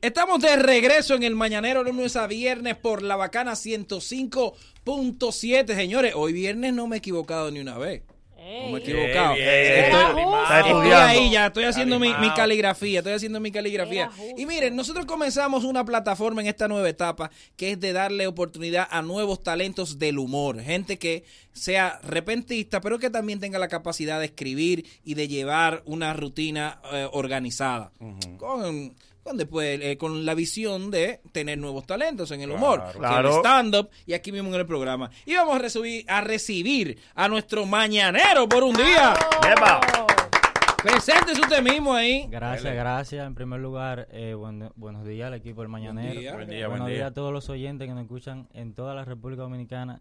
Estamos de regreso en el Mañanero lunes a viernes por la bacana 105.7. Señores, hoy viernes no me he equivocado ni una vez. No me he equivocado. bien. Estoy. Está estoy estudiando. ahí ya, estoy haciendo mi, caligrafía, estoy haciendo mi caligrafía. Y miren, nosotros comenzamos una plataforma en esta nueva etapa que es de darle oportunidad a nuevos talentos del humor, gente que sea repentista, pero que también tenga la capacidad de escribir y de llevar una rutina eh, organizada. Con con después eh, con la visión de tener nuevos talentos en el humor, Claro. el stand-up y aquí mismo en el programa. Y vamos a recibir, a recibir a nuestro mañanero por un día. Epa. Preséntese usted mismo ahí. Gracias, gracias. En primer lugar, eh, buen- buenos días al equipo del Mañanero. día. Buen día, buenos buen días día. a todos los oyentes que nos escuchan en toda la República Dominicana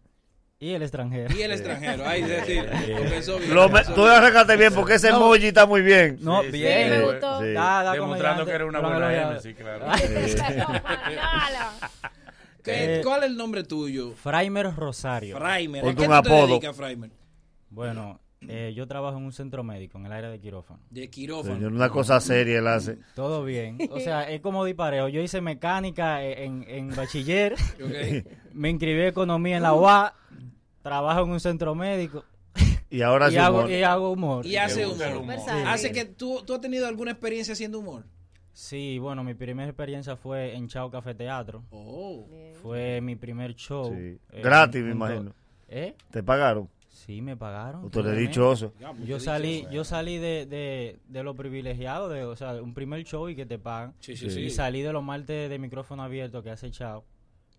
y el extranjero. Y el extranjero. Ahí es decir, comenzó bien, Lo me- tú bien. arrancaste bien porque ese emoji está muy bien. No, Sí, sí, bien. me sí. gustó. Sí. Da- da Demostrando que era una lo buena. M, sí, claro. ¿Qué- Eh, ¿Cuál es el nombre tuyo? Fraimer Rosario. Fraimer. ¿A qué un te apodo. dedicas, Fraimer? Bueno, eh, yo trabajo en un centro médico, en el área de quirófano. De quirófano. Señor, una cosa seria él hace. Todo bien. O sea, es como dispareo. Yo hice mecánica en, en bachiller, me inscribí en economía en la UA, trabajo en un centro médico Y ahora y hago, humor. y hago humor. Y hace humor. Hace que tú, tú has tenido alguna experiencia haciendo humor. Sí, bueno, mi primera experiencia fue en Chao Café Teatro. Oh. Fue mi primer show. Sí. eh, Gratis, me imagino. ¿Eh? ¿Te pagaron? Sí, me pagaron. Usted le he créeme. dicho eso. Yo salí, yo salí de, de, de lo privilegiado, de, o sea, un primer show y que te pagan. Sí, sí, Sí. sí. Y salí de los martes de micrófono abierto que hace Chao.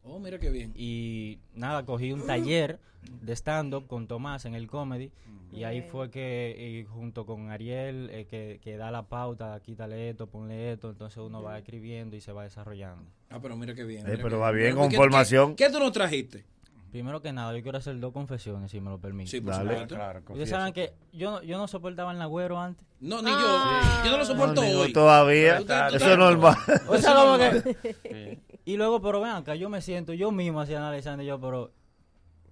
Oh, mira qué bien. Y nada, cogí un taller de stand-up con Tomás en el comedy. Y ahí fue que, y junto con Ariel, eh, que, que da la pauta, quítale esto, ponle esto. Entonces uno va escribiendo y se va desarrollando. Ah, pero mira qué bien. Eh, pero qué va bien, con ¿qué- formación. ¿Qué, qué tú nos trajiste? Primero que nada, yo quiero hacer dos confesiones, si me lo permite. Sí, por Dale. supuesto. Claro, Ustedes saben que yo, no- yo no soportaba el nagüero antes. No, ni Ah. yo. Yo no lo soporto hoy. todavía. Eso es normal. O sea, como que... Sí. Y luego, pero ven acá, yo me siento, yo mismo así analizando, yo, pero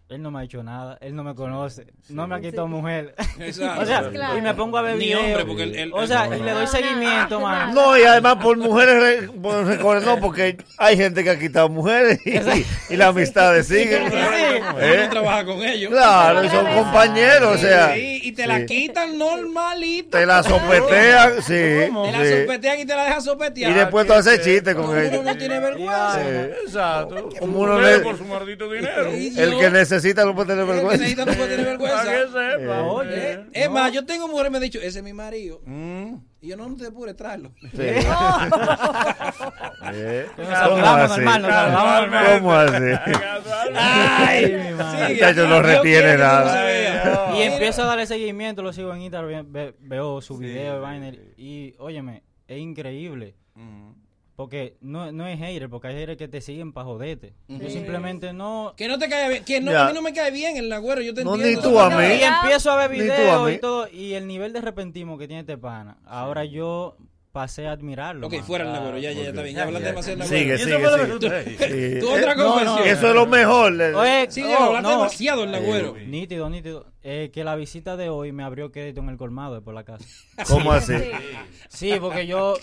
él no me ha hecho nada, él no me conoce, no me ha quitado mujer. Exacto. o sea, Claro. y me pongo a ver Ni hombre, porque el- o sea, el- y le doy No, seguimiento, no, man. No, y además por mujeres, no, porque hay gente que ha quitado mujeres y, y la amistad sigue. Uno ¿Eh? no trabaja con ellos. Claro, y son compañeros, o sea, Sí, y te la quitan normalito. te la sopetean, sí. Te la sí. sopetean y te la dejan sopetear. Y después tú haces chistes con Uno ellos. no tiene vergüenza. Exacto. Como uno le- por su maldito dinero. El que necesita no puede tener El que vergüenza. necesita no puede tener vergüenza. Para que sepa. Oye. Eh, Es más, yo tengo mujeres que me han dicho, ese es mi marido. Mm. Y yo no, no te apures, tráelo. Sí. Eh, Nos ¿Cómo saludamos así? normal. ¿Cómo así? Ay, mi madre. Muchacho, no retiene nada. Y empiezo a darle seguimiento, lo sigo en Instagram, ve- veo su video, vaina, y óyeme, es increíble. Porque no, no es hater, porque hay haters que te siguen para joderte. Yo simplemente no... Que no te cae bien. Que no, a mí no me cae bien el nagüero, yo te No, entiendo. ni tú a eso. mí. Y empiezo a ver videos y todo, y el nivel de repentismo que tiene este pana, ahora yo pasé a admirarlo. Ok, man. fuera el nagüero, ya, ya, ya está bien. Ya hablan ya. demasiado del Sigue, nagüero. sigue, sigue. Sí. Tu otra Eh, confesión. Eso es lo mejor. Oye, Sí, no. demasiado el nagüero. Nítido, nítido. Eh, que la visita de hoy me abrió crédito en el colmado de por la casa. ¿Cómo así? Sí, porque yo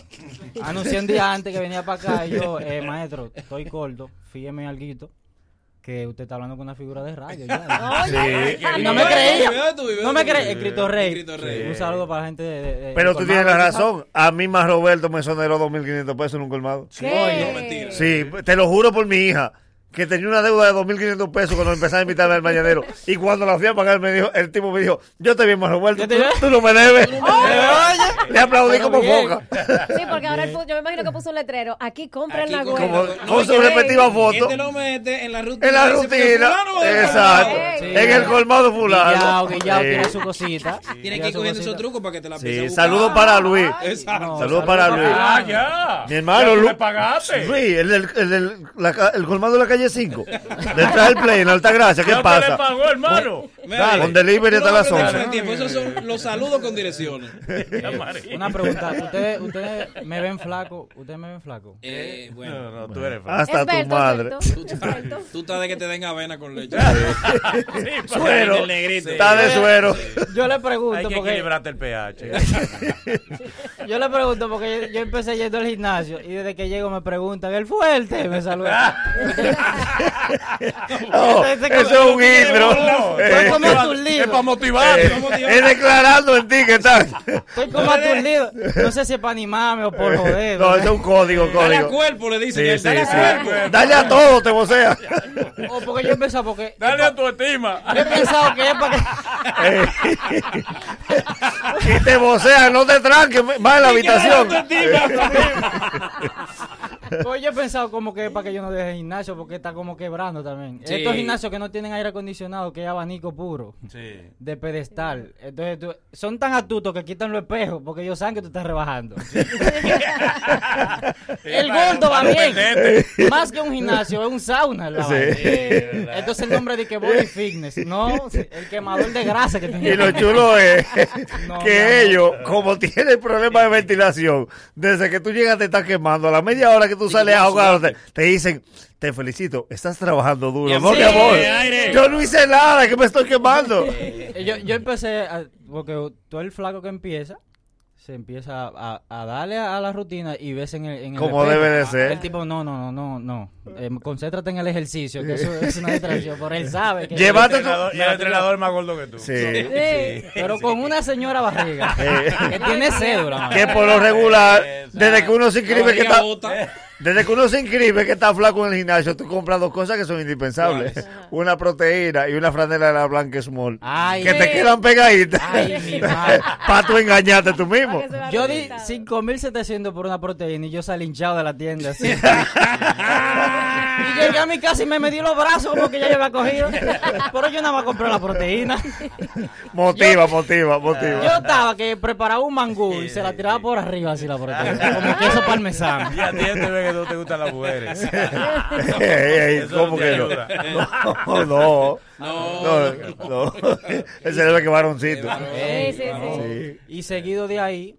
anuncié un día antes que venía para acá y yo, eh, maestro, estoy corto, fíjeme algo que usted está hablando con una figura de radio. ya. Sí. Y no me creía. No me creía. Escrito Rey. Rey. Un saludo para la gente de... de- Pero tú tienes la razón. A mí más Roberto me soneró 2.500 pesos en un colmado. ¿Qué? No, mentira. Sí, te lo juro por mi hija. Que tenía una deuda de 2.500 pesos cuando empezaba a invitarme al mañanero. Y cuando la fui a pagar, me dijo, el tipo me dijo, yo te vi más te tú, tú no me debes. Oye. Le aplaudí Pero como bien. foca. Sí, porque ahora pu- yo me imagino que puso un letrero. Aquí compren la güera. Como, No, con su que- respectiva Y foto. te lo mete en la rutina. En la rutina. Exacto. Sí. En el colmado fulano. Guillao, Guillao Sí. tiene su cosita. Tiene Tiene que ir cogiendo esos trucos para que te la Sí, saludos para Luis. Exacto. No, Saludos para Luis. Ah, ya. Mi hermano, Ya tú Lu- le pagaste. Luis, el, del- el, ca- el colmado de la calle 5. Detrás del play, en Altagracia. ¿Qué le pasa? pagó, hermano. Con delivery hasta las aprendes 11. con el tiempo, Esos son los saludos con direcciones. Una pregunta, ¿ustedes, ustedes me ven flaco? ¿Ustedes me ven flaco? Eh, bueno. No, no, tú eres flaco. Hasta tu madre. Tú estás de que te den avena con leche. Suero. El negrito. Está de suero. Yo le Hay pregunto que porque equilibrarte el pH. yo le pregunto porque yo, yo empecé yendo al gimnasio y desde que llego me preguntan el fuerte me saluda. No, eso es un intro. No, Eh, es para eh, Es declarando en ti que. Estoy como aturdido. No sé si es para animarme o por joder. No, eso es un código, Dale a código. cuerpo, le dicen. Sí, dale a sí. cuerpo. Dale a todo, te vocea. O porque yo he pensado porque Dale a tu estima. yo he pensado que es para que Eh, y te vocea, no te tranques, va en la habitación. Pues yo he pensado como que para que yo no deje el gimnasio porque está como quebrando también. Sí. Estos gimnasios que no tienen aire acondicionado, que es abanico puro, Sí. de pedestal. Entonces tú- son tan astutos que quitan los espejos porque ellos saben que tú estás rebajando. el gordo va bien. Más que un gimnasio, es un sauna. la. Entonces el nombre de que body fitness, no, el quemador de grasa que tiene. Y lo chulo es No, que ellos, como tienen problemas de ventilación, desde que tú llegas te están quemando. A la media hora que tú sales a ahogarte, te dicen, te felicito, estás trabajando duro. No, Sí, mi amor, aire. yo no hice nada, que me estoy quemando. Eh, Yo, yo empecé, a- porque todo el flaco que empieza, se empieza a, a darle a, la rutina y ves en el, en el Como debe de ser. El tipo, no, no, no, no, no. Eh, concéntrate en el ejercicio, que eso es una distracción. Por él sabe que... Llévate tu... Entrenador- y el entrenador es más gordo que tú. Sí. Sí. Pero con una señora barriga, Eh. que tiene cédula. man. Que por lo regular, desde que uno se inscribe que está... Desde que uno se inscribe que está flaco en el gimnasio, tú compras dos cosas que son indispensables. Una proteína y una franela de la blanca small. Ay, que te quedan pegaditas. Ay, mi madre. Para tú engañarte tú mismo. Yo di resultado. 5.700 por una proteína y yo salí hinchado de la tienda así. y llegué a mi casa y me medí los brazos como que ya yo había cogido. Pero yo nada más compré la proteína. Motiva, motiva, motiva. Yo estaba que preparaba un mangú y se la tiraba por arriba así la proteína. Como queso parmesano. Y a ti te ve que no te gustan las mujeres. Ey, ey, Eso ¿Cómo que no? No, no. No, No, no. Ese debe que varoncito. Sí, sí. Sí. Y seguido de ahí,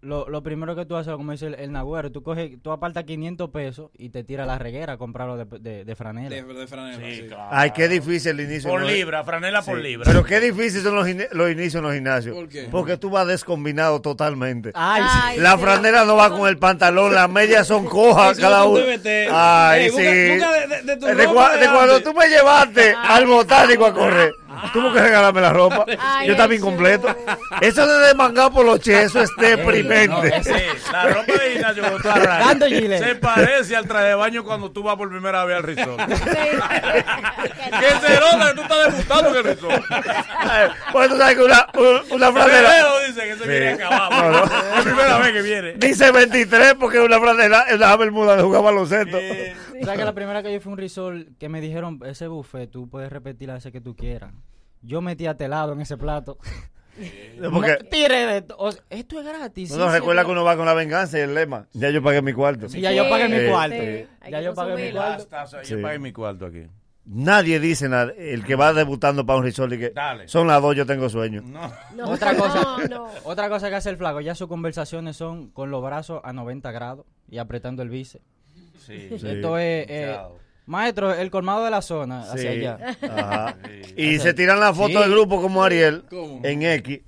lo, lo primero que tú haces, como dice el, el nagüero, tú coges, tú apartas 500 pesos y te tiras la reguera a comprarlo de, de, de franela. De, de franela, sí. Ay, qué difícil el inicio. Por ¿no? libra, franela por libra. Pero qué difícil son los, los inicios en los gimnasios. ¿Por qué? Porque tú vas descombinado totalmente. Ay, sí. Ay, La sí. franela no va con el pantalón, las medias son cojas cada uno. Ay, Ey, sí. busca- busca de- cuando tú me llevaste al botánico a correr, tuvo que regalarme la ropa. Ay, Yo estaba incompleto. Eso de desmangar por los che, eso es deprimente. Sí, la ropa de gilet. se parece al traje de baño cuando tú vas por primera vez al resort. Sí. que se nota que tú estás debutando en el resort. Pues tú sabes que una, un- una franela Que se Sí. viene acabado. No, no. Es la primera vez que viene. dice 23 porque una franela es la bermuda de jugar baloncesto. Eh, ¿Sabes que la primera que yo fui a un resort que me dijeron, ese buffet tú puedes repetir la veces que tú quieras? Yo metí telado en ese plato. Porque No, tire de o sea, esto es gratis. no sí, recuerda que uno va con la venganza y el lema. Ya yo pagué mi cuarto. Sí, ya yo pagué mi cuarto. sí. Ya yo pagué mi cuarto. hasta- hasta- Sí. Yo pagué mi cuarto aquí. Nadie dice nada. El que va debutando para un resort y que Dale. son las dos, yo tengo sueño. No. No, Otra cosa. No, no. Otra cosa que hace el flaco, ya sus conversaciones son con los brazos a 90 grados y apretando el bíceps. Sí. Sí. Esto es, eh, maestro, el colmado de la zona, hacia allá. Ajá. Sí. Y se tiran la foto Sí. del grupo como Ariel ¿Cómo? en X.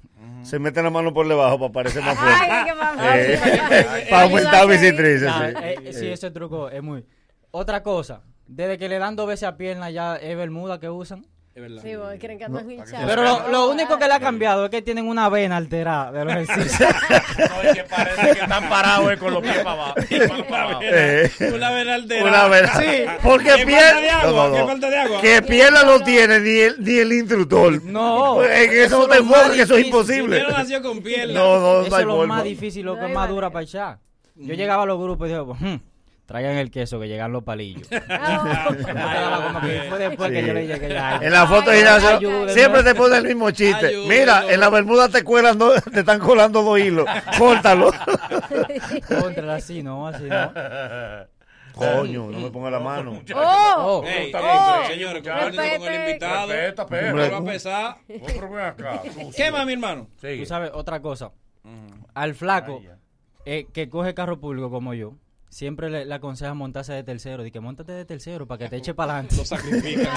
Se meten la mano por debajo para parecer más fuerte. Ay, qué mamá. Eh, para aumentar sí. eh, eh, sí, ese truco es muy... Otra cosa, desde que le dan dos veces a pierna ya es bermuda que usan. Es verdad. Sí, vos quieren que andan hinchados. Pero lo, lo único que le ha cambiado es que tienen una vena alterada de los ejercicios. No, es que parece que están parados eh, con los pies para abajo. Eh, Una vena alterada. una. Sí. Porque ¿Qué falta de pierna. agua? No, no, ¿Qué no. falta de agua? Que pierna no tiene ni el, ni el instructor. No. En eso no es te enfocas, que eso es imposible. Primero nació con pierna. No, no, no Eso hay es lo forma. más difícil, lo No que hay más dura para echar. Yo llegaba a los grupos y digo, "Hmm, traigan el queso que llegan los palillos. Ah. En la foto Ay, ayúdenme. siempre te pone el mismo chiste. Ayúdenme. Mira, en la bermuda te cuelan dos- te están colando dos hilos. Córtalo. Contra así, no, así no. Coño, no me ponga la mano. ¡Oh! Ey, está ey, bien, señores, con el invitado. Respeta, va a pesar. Acá. ¿Qué más, mi hermano? Sigue. Tú sabes, otra cosa. Al flaco Ay, eh, que coge carro público como yo, siempre le, le aconseja montarse de tercero. Dice, montate de tercero para que te eche para adelante. Lo sacrifica.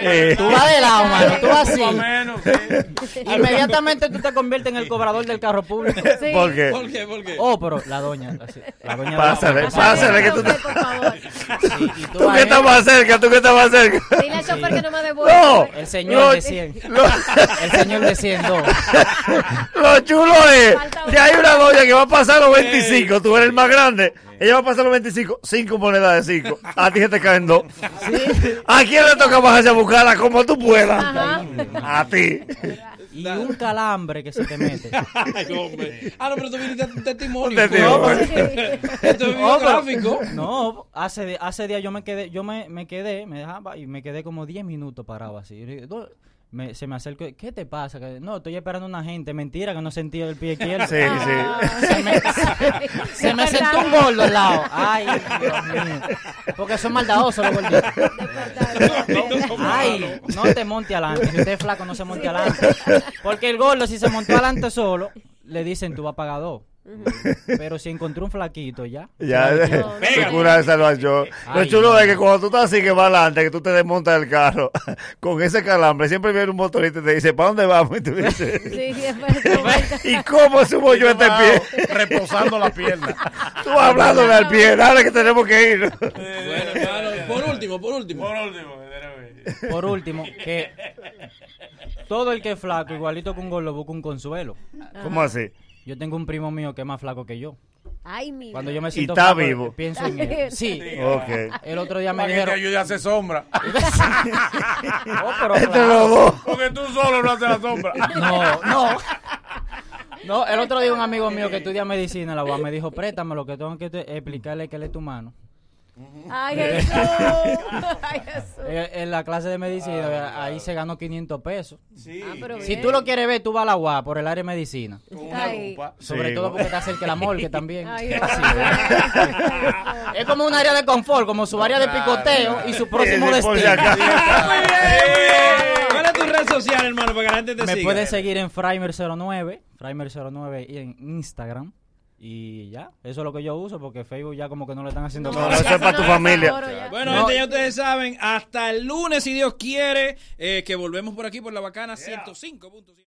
Eh, Tú vas de lado, mano. Tú vas así. menos, sí. Inmediatamente tú te conviertes en el cobrador del carro público. Sí. ¿Por qué? ¿Por qué? ¿Por qué? Oh, pero la doña. así, la doña Pásale, la- pásale, que tú te- por favor. Sí, y tú Tú ahí, estás más cerca, tú que estás más cerca. Dile al chofer que no me devuelva. No, El señor de 100. lo, El señor de 100, dos. lo chulo es que hay una doña que va a pasar los 25, tú eres el más grande. Ella va a pasar los 25, 5 monedas de 5. A ti se te caen dos. ¿A quién le toca bajarse a buscarla como tú puedas? Ajá. A ti. Y un calambre que se te mete. Ay, hombre. Ah, no, pero tú viniste un testimonio. Un testimonio. Esto es biográfico. No, hace, hace días yo me quedé, yo me, me quedé, me dejaba y me quedé como 10 minutos parado así. Me- se me acercó, ¿qué te pasa? Que, no, estoy esperando a una gente. Mentira, que no sentía el pie izquierdo. Sí, sí. Se me, se me sentó un gordo al lado. Ay, Dios mío. Porque son maldadosos los gorditos. Ay, no te monte adelante. Si usted es flaco, no se monte adelante. Porque el gordo, si se montó adelante solo, le dicen tú vas a pagar dos. Pero si encontró un flaquito ya. Ya, no. se cura de salvación. Lo chulo es que cuando tú estás así que va adelante, que tú te desmontas del carro, con ese calambre, siempre viene un motorista y te dice, ¿para dónde vamos? Y tú dices. ¿y cómo subo yo este pie? Reposando la pierna. Tú hablándole al pie, dale que tenemos que ir. Bueno, hermano, por último, por último. Por último. Por último, que todo el que es flaco, igualito que un gordo, busca un consuelo. ¿Cómo así? Yo tengo un primo mío que es más flaco que yo. Ay, mi Cuando yo me Y siento está flaco, vivo. pienso en él. Sí. Ok. El otro día me Para que te dijeron, ayude a hacer sombra. "Oh, pero Entre claro". los dos. Porque tú solo no haces la sombra. No, no. No, el otro día un amigo mío que estudia medicina, la UAM, me dijo, préstame lo que tengo que explicarle que él es tu mano. Ay, Jesús. Ay, Jesús. Eh, En la clase de medicina, ahí se ganó 500 pesos. Ah, pero Si bien. tú lo quieres ver, tú vas a la UAM por el área de medicina. Ay. Sobre Sí, todo porque está cerca de la morgue también. Ay. Es como un área de confort, como su área de picoteo y su próximo destino. acaso. ¿Cuál es tu red social, hermano, para que la gente te Me siga? pueden seguir en Frimer09, Frimer09 y en Instagram. Y ya, eso es lo que yo uso porque Facebook ya como que no le están haciendo No, eso es para tu familia. Bueno, No. gente, ya ustedes saben, hasta el lunes, si Dios quiere, eh, que volvemos por aquí por la bacana 105.5.